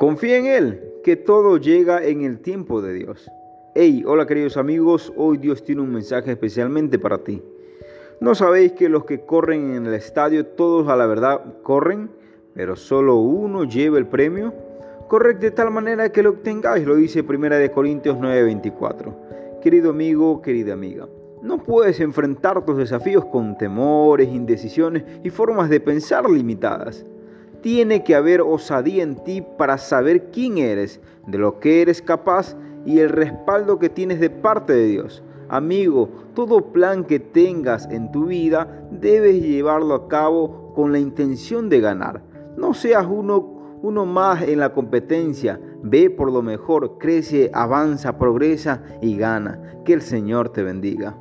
Confía en Él, que todo llega en el tiempo de Dios. Hey, hola queridos amigos, hoy Dios tiene un mensaje especialmente para ti. ¿No sabéis que los que corren en el estadio, todos a la verdad corren, pero solo uno lleva el premio? Corred de tal manera que lo obtengáis, lo dice 1 Corintios 9:24. Querido amigo, querida amiga, no puedes enfrentar tus desafíos con temores, indecisiones y formas de pensar limitadas. Tiene que haber osadía en ti para saber quién eres, de lo que eres capaz y el respaldo que tienes de parte de Dios. Amigo, todo plan que tengas en tu vida debes llevarlo a cabo con la intención de ganar. No seas uno, uno más en la competencia. Ve por lo mejor, crece, avanza, progresa y gana. Que el Señor te bendiga.